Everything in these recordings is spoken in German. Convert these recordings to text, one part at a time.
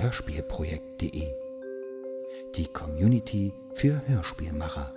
hörspielprojekt.de. Die Community für Hörspielmacher.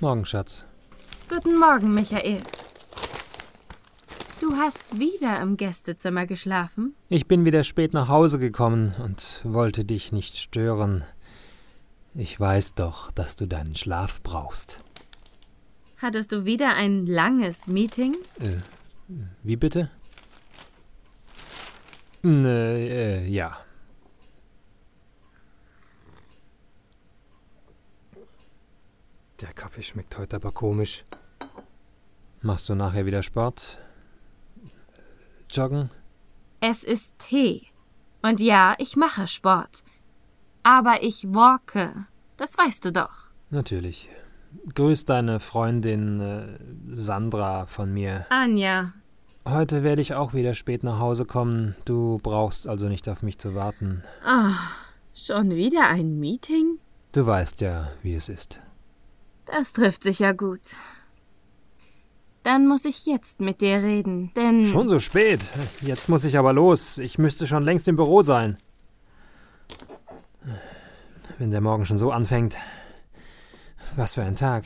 Morgen, Schatz. Guten Morgen, Michael. Du hast wieder im Gästezimmer geschlafen? Ich bin wieder spät nach Hause gekommen und wollte dich nicht stören. Ich weiß doch, dass du deinen Schlaf brauchst. Hattest du wieder ein langes Meeting? Äh, wie bitte? Äh, äh, ja. Der Kaffee schmeckt heute aber komisch. Machst du nachher wieder Sport? Joggen? Es ist Tee. Und ja, ich mache Sport. Aber ich walke. Das weißt du doch. Natürlich. Grüß deine Freundin äh, Sandra von mir. Anja. Heute werde ich auch wieder spät nach Hause kommen. Du brauchst also nicht auf mich zu warten. Ah, schon wieder ein Meeting? Du weißt ja, wie es ist. Das trifft sich ja gut. Dann muss ich jetzt mit dir reden, denn. Schon so spät. Jetzt muss ich aber los. Ich müsste schon längst im Büro sein. Wenn der Morgen schon so anfängt. Was für ein Tag.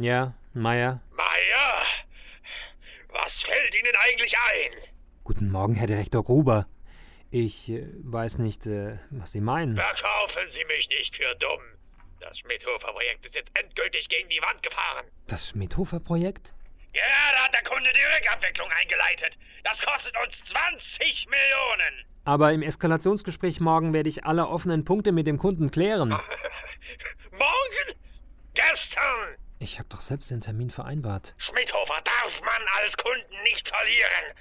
Ja, Meier. Meier? Was fällt Ihnen eigentlich ein? Guten Morgen, Herr Direktor Gruber. Ich äh, weiß nicht, äh, was Sie meinen. Verkaufen Sie mich nicht für dumm. Das Schmidhofer-Projekt ist jetzt endgültig gegen die Wand gefahren. Das Schmidhofer-Projekt? Gerade hat der Kunde die Rückabwicklung eingeleitet. Das kostet uns 20 Millionen. Aber im Eskalationsgespräch morgen werde ich alle offenen Punkte mit dem Kunden klären. Morgen? Gestern? Ich habe doch selbst den Termin vereinbart. Schmidhofer darf man als Kunden nicht verlieren.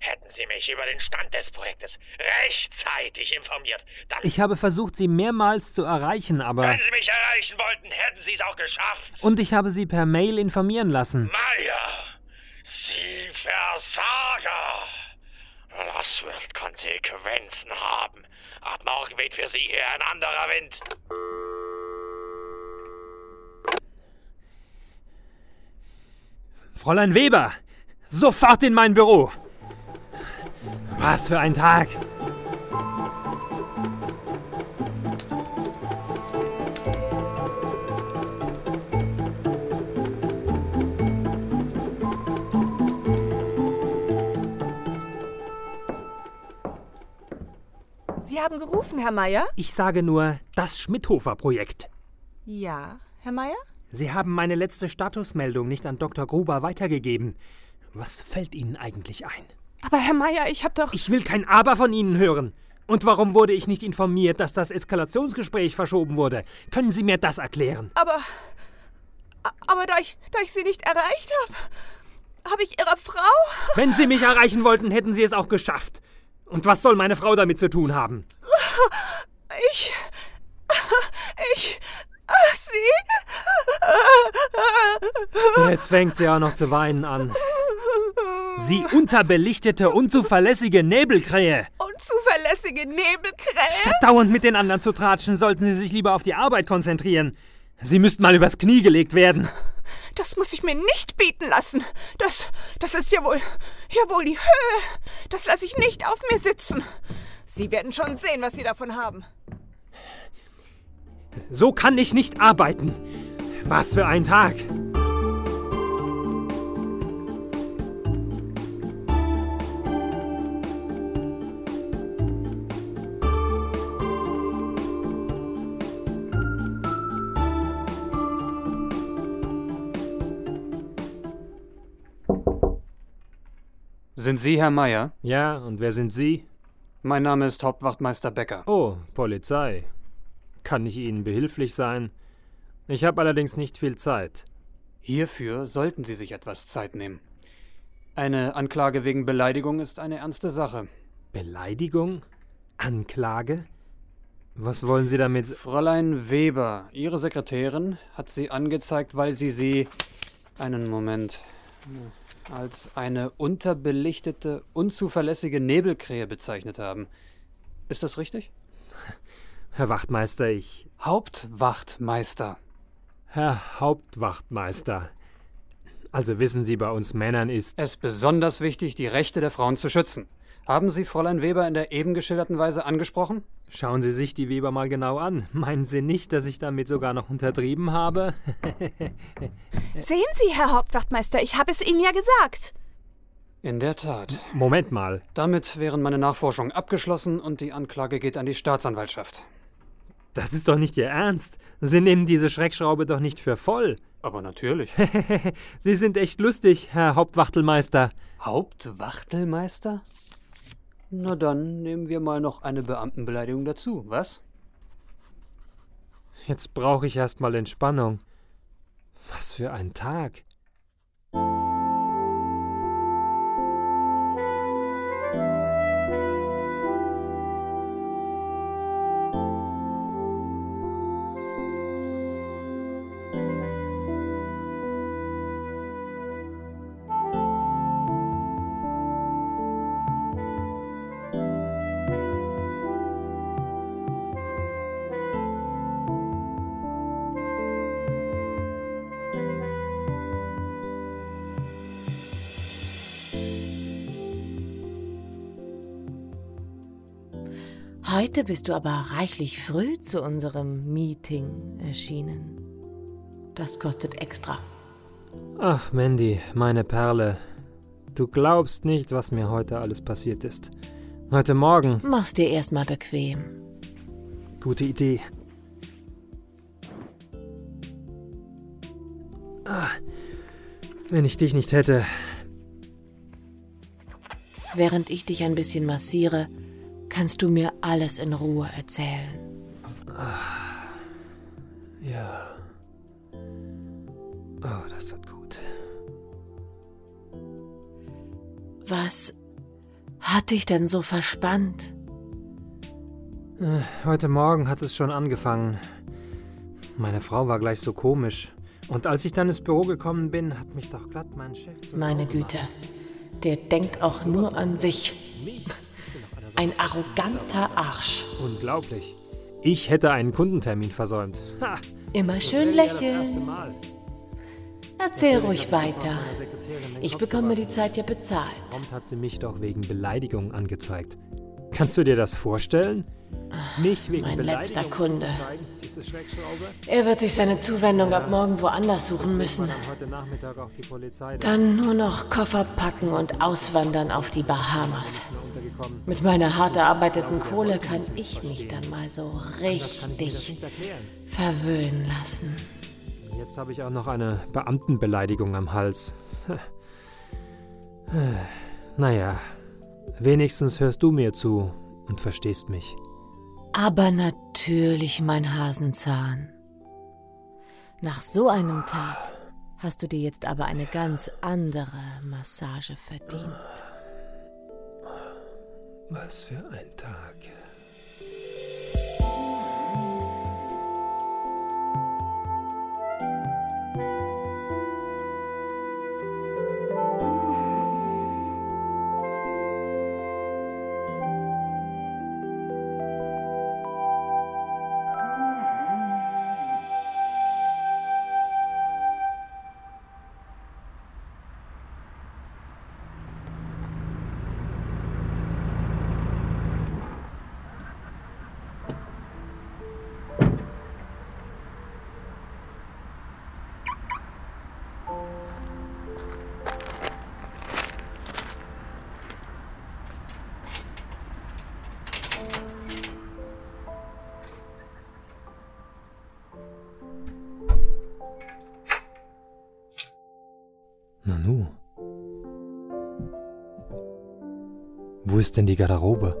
Hätten Sie mich über den Stand des Projektes rechtzeitig informiert, dann. Ich habe versucht, Sie mehrmals zu erreichen, aber. Wenn Sie mich erreichen wollten, hätten Sie es auch geschafft. Und ich habe Sie per Mail informieren lassen. Meier, Sie Versager! Das wird Konsequenzen haben. Ab morgen weht für Sie hier ein anderer Wind. Fräulein Weber! Sofort in mein Büro! Was für ein Tag! Sie haben gerufen, Herr Meier? Ich sage nur, das Schmidhofer-Projekt. Ja, Herr Meier? Sie haben meine letzte Statusmeldung nicht an Dr. Gruber weitergegeben. Was fällt Ihnen eigentlich ein? Aber Herr Meier, ich hab doch. Ich will kein Aber von Ihnen hören. Und warum wurde ich nicht informiert, dass das Eskalationsgespräch verschoben wurde? Können Sie mir das erklären? Aber. Aber da ich, da ich Sie nicht erreicht habe, habe ich Ihrer Frau. Wenn Sie mich erreichen wollten, hätten Sie es auch geschafft. Und was soll meine Frau damit zu tun haben? Ich. Jetzt fängt sie auch noch zu weinen an. Sie unterbelichtete, unzuverlässige Nebelkrähe. Unzuverlässige Nebelkrähe. Statt dauernd mit den anderen zu tratschen, sollten Sie sich lieber auf die Arbeit konzentrieren. Sie müssten mal übers Knie gelegt werden. Das muss ich mir nicht bieten lassen. Das, das ist ja wohl, ja wohl die Höhe. Das lasse ich nicht auf mir sitzen. Sie werden schon sehen, was Sie davon haben. So kann ich nicht arbeiten. Was für ein Tag. Sind Sie Herr Meier? Ja, und wer sind Sie? Mein Name ist Hauptwachtmeister Becker. Oh, Polizei. Kann ich Ihnen behilflich sein? Ich habe allerdings nicht viel Zeit. Hierfür sollten Sie sich etwas Zeit nehmen. Eine Anklage wegen Beleidigung ist eine ernste Sache. Beleidigung? Anklage? Was wollen Sie damit? Fräulein Weber, Ihre Sekretärin, hat Sie angezeigt, weil Sie sie. Einen Moment. als eine unterbelichtete, unzuverlässige Nebelkrähe bezeichnet haben. Ist das richtig? Herr Wachtmeister, ich. Hauptwachtmeister. Herr Hauptwachtmeister. Also wissen Sie, bei uns Männern ist. Es besonders wichtig, die Rechte der Frauen zu schützen. Haben Sie Fräulein Weber in der eben geschilderten Weise angesprochen? Schauen Sie sich die Weber mal genau an. Meinen Sie nicht, dass ich damit sogar noch untertrieben habe? Sehen Sie, Herr Hauptwachtmeister, ich habe es Ihnen ja gesagt. In der Tat. Moment mal. Damit wären meine Nachforschungen abgeschlossen und die Anklage geht an die Staatsanwaltschaft. Das ist doch nicht Ihr Ernst. Sie nehmen diese Schreckschraube doch nicht für voll. Aber natürlich. Sie sind echt lustig, Herr Hauptwachtelmeister. Hauptwachtelmeister? Na dann nehmen wir mal noch eine Beamtenbeleidigung dazu, was? Jetzt brauche ich erstmal Entspannung. Was für ein Tag. Heute bist du aber reichlich früh zu unserem Meeting erschienen. Das kostet extra. Ach, Mandy, meine Perle. Du glaubst nicht, was mir heute alles passiert ist. Heute Morgen. Mach's dir erstmal bequem. Gute Idee. Ah, wenn ich dich nicht hätte. Während ich dich ein bisschen massiere, kannst du mir alles in Ruhe erzählen. Ja. Oh, das tut gut. Was hat dich denn so verspannt? Äh, Heute Morgen hat es schon angefangen. Meine Frau war gleich so komisch. Und als ich dann ins Büro gekommen bin, hat mich doch glatt mein Chef Meine Güte, der denkt auch nur an sich. Mich? Ein arroganter Arsch. Unglaublich. Ich hätte einen Kundentermin versäumt. Ha, Immer schön ja lächeln. Mal. Erzähl ruhig weiter. Ich bekomme die. Zeit ja bezahlt. Prompt hat sie mich doch wegen Beleidigung angezeigt. Kannst du dir das vorstellen? Mich wegen mein letzter Kunde. Er wird sich seine Zuwendung ab morgen woanders suchen müssen. Dann nur noch Koffer packen und auswandern auf die Bahamas. Untergekommen. Mit meiner hart erarbeiteten Kohle kann ich mich dann mal so richtig verwöhnen lassen. Jetzt habe ich auch noch eine Beamtenbeleidigung am Hals. naja, Wenigstens hörst du mir zu und verstehst mich. Aber natürlich, mein Hasenzahn. Nach so einem Tag hast du dir jetzt aber eine ganz andere Massage verdient. Was für ein Tag. Nanu. Wo ist denn die Garderobe?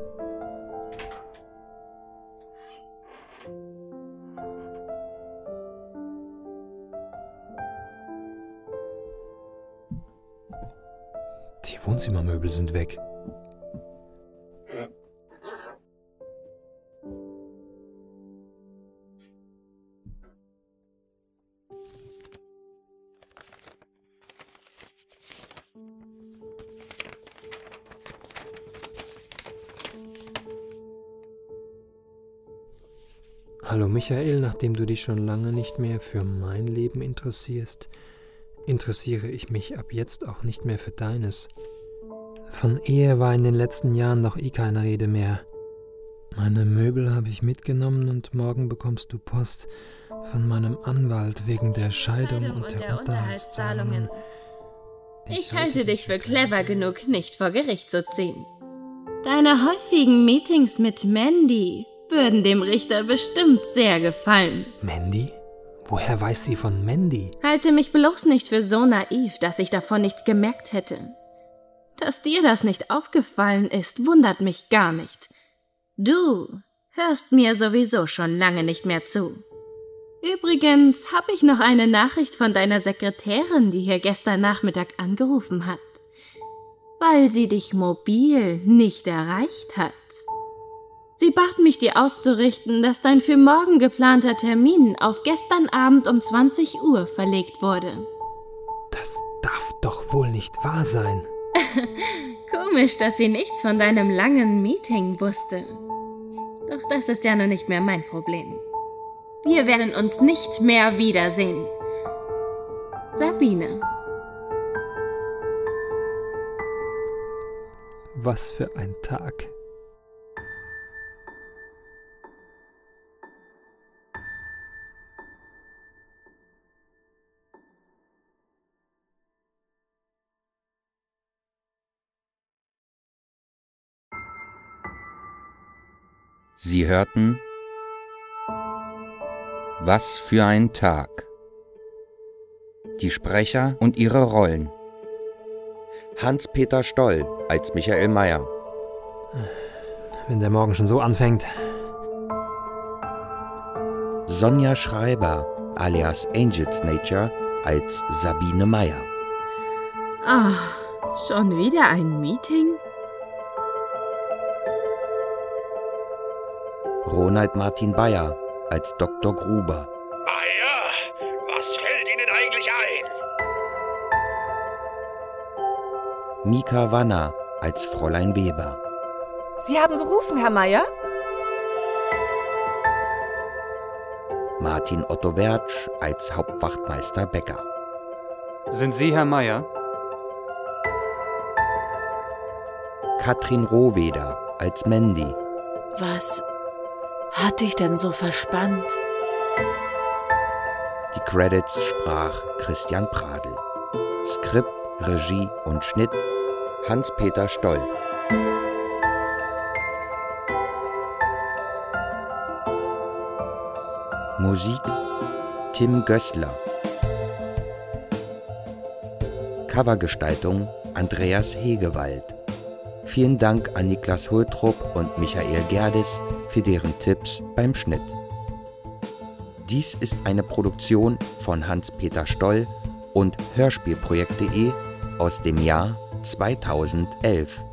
Die Wohnzimmermöbel sind weg. Hallo Michael, nachdem du dich schon lange nicht mehr für mein Leben interessierst, interessiere ich mich ab jetzt auch nicht mehr für deines. Von Ehe war in den letzten Jahren noch eh keine Rede mehr. Meine Möbel habe ich mitgenommen und morgen bekommst du Post von meinem Anwalt wegen der Scheidung, Scheidung und der, Unterhaltszahlungen. Ich halte dich für clever genug, nicht vor Gericht zu ziehen. Deine häufigen Meetings mit Mandy würden dem Richter bestimmt sehr gefallen. Mandy? Woher weiß sie von Mandy? Halte mich bloß nicht für so naiv, dass ich davon nichts gemerkt hätte. Dass dir das nicht aufgefallen ist, wundert mich gar nicht. Du hörst mir sowieso schon lange nicht mehr zu. Übrigens habe ich noch eine Nachricht von deiner Sekretärin, die hier gestern Nachmittag angerufen hat, weil sie dich mobil nicht erreicht hat. Sie bat mich, dir auszurichten, dass dein für morgen geplanter Termin auf gestern Abend um 20 Uhr verlegt wurde. Das darf doch wohl nicht wahr sein. Komisch, dass sie nichts von deinem langen Meeting wusste. Doch das ist ja nun nicht mehr mein Problem. Wir werden uns nicht mehr wiedersehen. Sabine. Was für ein Tag. Sie hörten Was für ein Tag. Die Sprecher und ihre Rollen. Hans-Peter Stoll als Michael Mayer. Wenn der Morgen schon so anfängt. Sonja Schreiber alias Angels Nature als Sabine Meyer. Ah, schon wieder ein Meeting? Ronald Martin Bayer als Dr. Gruber. Meier, was fällt Ihnen eigentlich ein? Mika Wanner als Fräulein Weber. Sie haben gerufen, Herr Meier? Martin Otto Wertsch als Hauptwachtmeister Becker. Sind Sie Herr Meier? Katrin Rohweder als Mandy. Was hat dich denn so verspannt? Die Credits sprach Christian Pradl. Skript, Regie und Schnitt Hans-Peter Stoll. Musik Tim Gößler. Covergestaltung Andreas Hegewald. Vielen Dank an Niklas Hultrup und Michael Gerdes für deren Tipps beim Schnitt. Dies ist eine Produktion von Hans-Peter Stoll und Hörspielprojekt.de aus dem Jahr 2011.